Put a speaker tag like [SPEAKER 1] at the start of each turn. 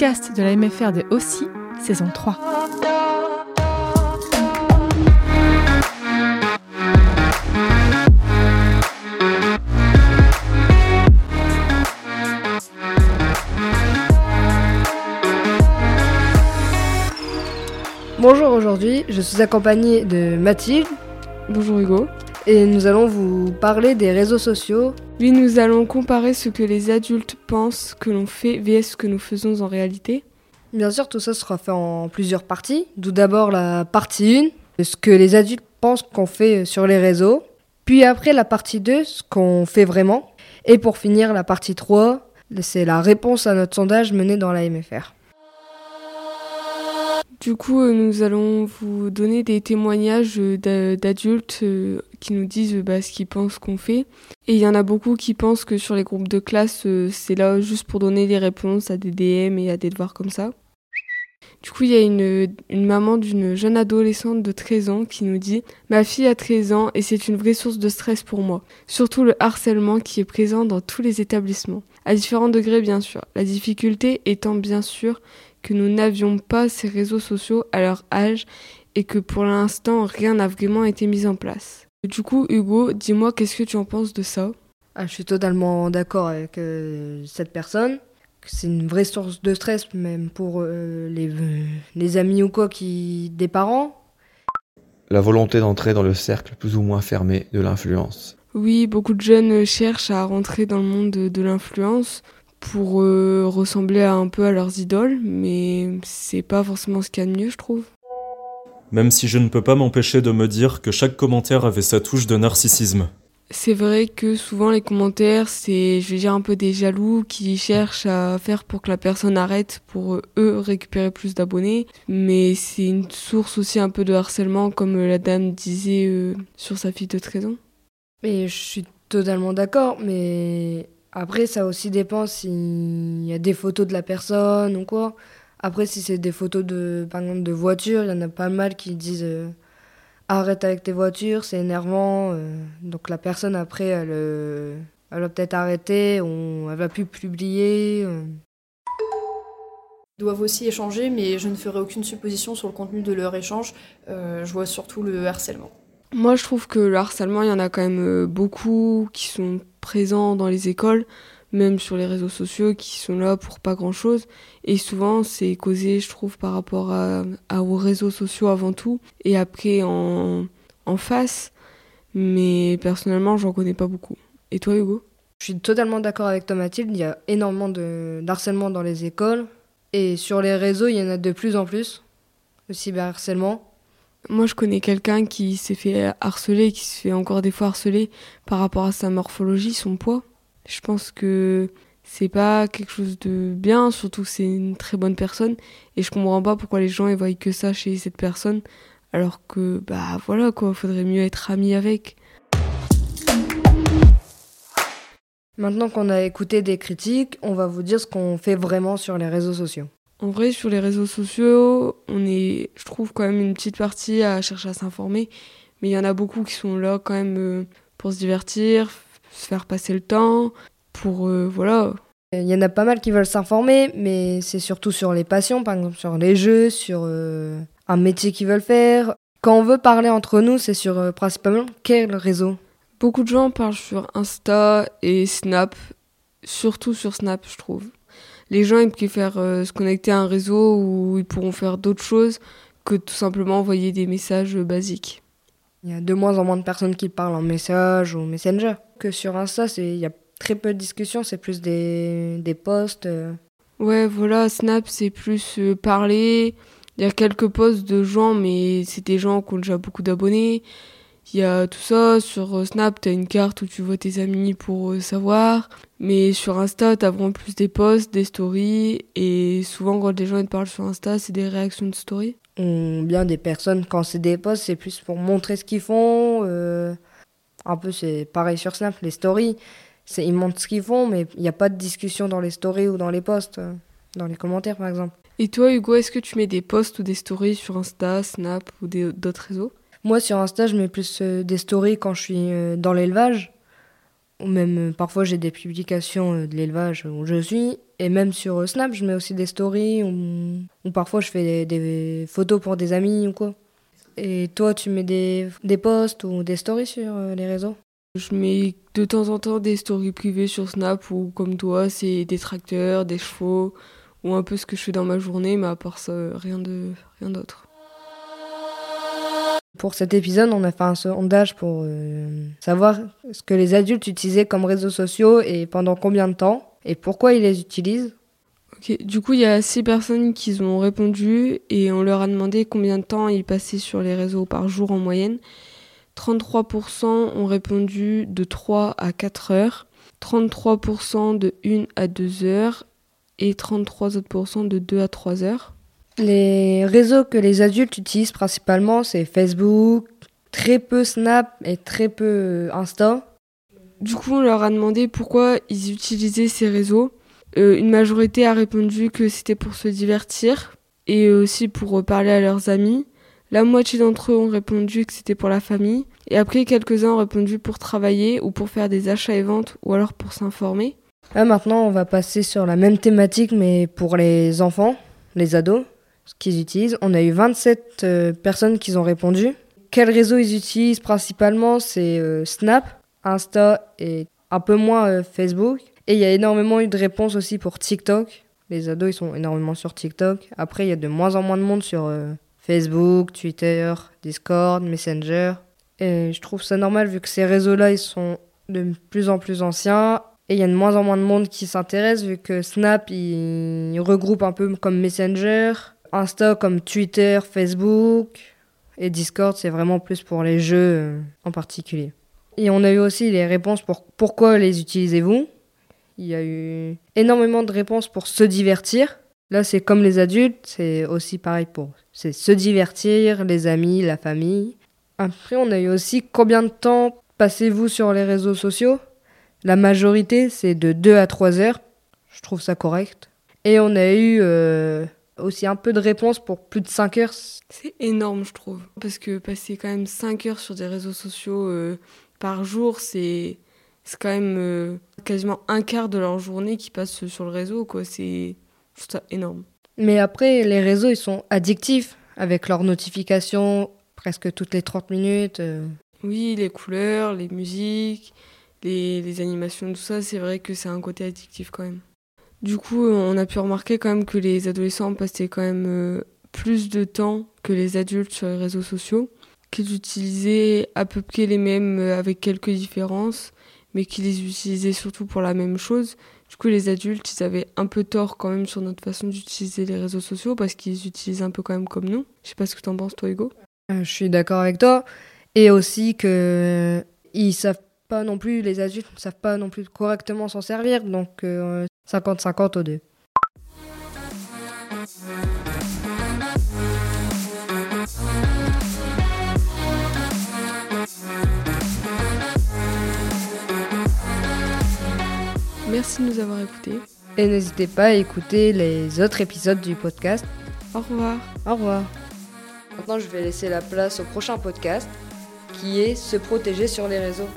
[SPEAKER 1] podcast de la MFR de Aussi, saison 3.
[SPEAKER 2] Bonjour, aujourd'hui je suis accompagnée de Mathilde
[SPEAKER 3] Bonjour Hugo.
[SPEAKER 2] Et nous allons vous parler des réseaux sociaux.
[SPEAKER 3] Oui, nous allons comparer ce que les adultes pensent que l'on fait vs ce que nous faisons en réalité.
[SPEAKER 2] Bien sûr, tout ça sera fait en plusieurs parties. Tout d'abord la partie 1, ce que les adultes pensent qu'on fait sur les réseaux. Puis après la partie 2, ce qu'on fait vraiment. Et pour finir, la partie 3, c'est la réponse à notre sondage mené dans la MFR.
[SPEAKER 3] Du coup, euh, nous allons vous donner des témoignages euh, d'a- d'adultes euh, qui nous disent bah, ce qu'ils pensent qu'on fait. Et il y en a beaucoup qui pensent que sur les groupes de classe, c'est là juste pour donner des réponses à des DM et à des devoirs comme ça. Du coup, il y a une, une maman d'une jeune adolescente de 13 ans qui nous dit Ma fille a 13 ans et c'est une vraie source de stress pour moi. Surtout le harcèlement qui est présent dans tous les établissements. À différents degrés, bien sûr. La difficulté étant bien sûr que nous n'avions pas ces réseaux sociaux à leur âge et que pour l'instant rien n'a vraiment été mis en place. Du coup, Hugo, dis-moi qu'est-ce que tu en penses de ça?
[SPEAKER 2] Ah, je suis totalement d'accord avec euh, cette personne. C'est une vraie source de stress, même pour euh, les, les amis ou quoi qui, des parents.
[SPEAKER 4] la volonté d'entrer dans le cercle plus ou moins fermé de l'influence.
[SPEAKER 3] Oui, beaucoup de jeunes cherchent à rentrer dans le monde de, de l'influence pour euh, ressembler un peu à leurs idoles, mais c'est pas forcément ce qu'il y a de mieux, je trouve.
[SPEAKER 5] Même si je ne peux pas m'empêcher de me dire que chaque commentaire avait sa touche de narcissisme.
[SPEAKER 3] C'est vrai que souvent les commentaires, c'est, je vais dire, un peu des jaloux qui cherchent à faire pour que la personne arrête pour euh, eux récupérer plus d'abonnés. Mais c'est une source aussi un peu de harcèlement, comme la dame disait euh, sur sa fille de 13 ans.
[SPEAKER 2] Mais je suis totalement d'accord, mais après, ça aussi dépend s'il y a des photos de la personne ou quoi. Après, si c'est des photos de, par exemple, de voitures, il y en a pas mal qui disent euh, arrête avec tes voitures, c'est énervant. euh. donc la personne, après, elle, euh, elle va peut-être arrêter, ou elle va plus publier. euh.
[SPEAKER 6] Ils doivent aussi échanger, mais je ne ferai aucune supposition sur le contenu de leur échange. Je vois surtout le harcèlement.
[SPEAKER 3] Moi, je trouve que le harcèlement, il y en a quand même euh, beaucoup qui sont présents dans les écoles, même sur les réseaux sociaux, qui sont là pour pas grand-chose. Et souvent, c'est causé, je trouve, par rapport à, aux réseaux sociaux avant tout, et après en, en face. Mais personnellement, j'en connais pas beaucoup. Et toi, Hugo?
[SPEAKER 2] Je suis totalement d'accord avec toi, Mathilde. Il y a énormément de d'harcèlement dans les écoles. Et sur les réseaux, il y en a de plus en plus. Le cyberharcèlement.
[SPEAKER 3] Moi, je connais quelqu'un qui s'est fait harceler, qui se fait encore des fois harceler par rapport à sa morphologie, son poids. Je pense que c'est pas quelque chose de bien, surtout que c'est une très bonne personne. Et je comprends pas pourquoi les gens ils voient que ça chez cette personne, alors que, bah voilà quoi, faudrait mieux être ami avec.
[SPEAKER 2] Maintenant qu'on a écouté des critiques, on va vous dire ce qu'on fait vraiment sur les réseaux sociaux.
[SPEAKER 3] En vrai, sur les réseaux sociaux, on est, je trouve, quand même une petite partie à chercher à s'informer. Mais il y en a beaucoup qui sont là quand même euh, pour se divertir, se faire passer le temps, pour, euh, voilà,
[SPEAKER 2] Il y en a pas mal qui veulent s'informer, mais c'est surtout sur les passions, par exemple sur les jeux, sur euh, un métier qu'ils veulent faire. Quand on veut parler entre nous, c'est sur euh, principalement quel réseau?
[SPEAKER 3] Beaucoup de gens parlent sur Insta et Snap, surtout sur Snap, je trouve. Les gens, ils préfèrent euh, se connecter à un réseau où ils pourront faire d'autres choses que tout simplement envoyer des messages euh, basiques.
[SPEAKER 2] Il y a de moins en moins de personnes qui parlent en message ou messenger. Que sur Insta, c'est- il y a très peu de discussions, c'est plus des, des posts. euh.
[SPEAKER 3] Ouais, voilà, Snap, c'est plus euh, parler. Il y a quelques posts de gens, mais c'est des gens qui ont déjà beaucoup d'abonnés. Il y a tout ça. Sur euh, Snap, t'as une carte où tu vois tes amis pour euh, savoir. Mais sur Insta, t'as vraiment plus des posts, des stories. Et souvent, quand les gens ils te parlent sur Insta, c'est des réactions de stories.
[SPEAKER 2] Ou bien des personnes, quand c'est des posts, c'est plus pour montrer ce qu'ils font. euh, un peu, c'est pareil sur Snap, les stories. C'est, ils montrent ce qu'ils font, mais il n'y a pas de discussion dans les stories ou dans les posts, dans les commentaires par exemple.
[SPEAKER 3] Et toi, Hugo, est-ce que tu mets des posts ou des stories sur Insta, Snap ou des- d'autres réseaux?
[SPEAKER 2] Moi, sur Insta, je mets plus euh, des stories quand je suis euh, dans l'élevage. Ou même, euh, parfois, j'ai des publications de l'élevage où je suis. Et même sur Snap, je mets aussi des stories ou, parfois je fais des, photos pour des amis ou quoi. Et toi, tu mets des, des posts ou des stories sur les réseaux?
[SPEAKER 3] Je mets de temps en temps des stories privées sur Snap ou comme toi, c'est des tracteurs, des chevaux ou un peu ce que je fais dans ma journée, mais à part ça, rien de rien d'autre.
[SPEAKER 2] Pour cet épisode, on a fait un sondage pour euh, savoir ce que les adultes utilisaient comme réseaux sociaux et pendant combien de temps et pourquoi ils les utilisent.
[SPEAKER 3] Ok, du coup, il y a six personnes qui ont répondu et on leur a demandé combien de temps ils passaient sur les réseaux par jour en moyenne. 33% ont répondu de 3 à 4 heures, 33% de 1 à 2 heures et 33 autres de 2 à 3 heures.
[SPEAKER 2] Les réseaux que les adultes utilisent principalement, c'est Facebook, très peu Snap et très peu Insta.
[SPEAKER 3] Du coup, on leur a demandé pourquoi ils utilisaient ces réseaux. Euh, une majorité a répondu que c'était pour se divertir et aussi pour parler à leurs amis. La moitié d'entre eux ont répondu que c'était pour la famille. Et après, quelques-uns ont répondu pour travailler ou pour faire des achats et ventes ou alors pour s'informer.
[SPEAKER 2] Là, maintenant, on va passer sur la même thématique, mais pour les enfants, les ados, qu'ils utilisent. On a eu 27 euh, personnes qui ont répondu. Quel réseau ils utilisent principalement? C'est euh, Snap, Insta et un peu moins euh, Facebook. Et il y a énormément eu de réponses aussi pour TikTok. Les ados, ils sont énormément sur TikTok. Après, il y a de moins en moins de monde sur Facebook, Twitter, Discord, Messenger. Et je trouve ça normal vu que ces réseaux-là, ils sont de plus en plus anciens. Et il y a de moins en moins de monde qui s'intéresse vu que Snap, il, regroupe un peu comme Messenger. Insta comme Twitter, Facebook. Et Discord, c'est vraiment plus pour les jeux euh, en particulier. Et on a eu aussi les réponses pour pourquoi les utilisez-vous. Il y a eu énormément de réponses pour se divertir. Là, c'est comme les adultes, c'est aussi pareil pour c'est se divertir, les amis, la famille. Après, on a eu aussi combien de temps passez-vous sur les réseaux sociaux? La majorité, c'est de 2 à 3 heures. Je trouve ça correct. Et on a eu euh, aussi un peu de réponses pour plus de 5 heures.
[SPEAKER 3] C'est énorme, je trouve. Parce que passer quand même 5 heures sur des réseaux sociaux euh, par jour, c'est quand même euh, quasiment un quart de leur journée qui passe sur le réseau. quoi. C'est ça énorme.
[SPEAKER 2] Mais après, les réseaux, ils sont addictifs avec leurs notifications presque toutes les 30 minutes. Euh.
[SPEAKER 3] Oui, les couleurs, les musiques, les, les animations, tout ça, c'est vrai que c'est un côté addictif quand même. Du coup, on a pu remarquer quand même que les adolescents passaient quand même euh, plus de temps que les adultes sur les réseaux sociaux, qu'ils utilisaient à peu près les mêmes euh, avec quelques différences, mais qu'ils les utilisaient surtout pour la même chose. Du coup, les adultes, ils avaient un peu tort quand même sur notre façon d'utiliser les réseaux sociaux parce qu'ils utilisent un peu quand même comme nous. Je sais pas ce que tu en penses, toi, Hugo.
[SPEAKER 2] Euh, je suis d'accord avec toi. Et aussi que ils savent pas non plus, les adultes ne savent pas non plus correctement s'en servir. Donc, 50-50 au deux.
[SPEAKER 3] Merci de nous avoir écoutés.
[SPEAKER 2] Et n'hésitez pas à écouter les autres épisodes du podcast.
[SPEAKER 3] Au revoir.
[SPEAKER 2] Au revoir. Maintenant, je vais laisser la place au prochain podcast qui est Se protéger sur les réseaux.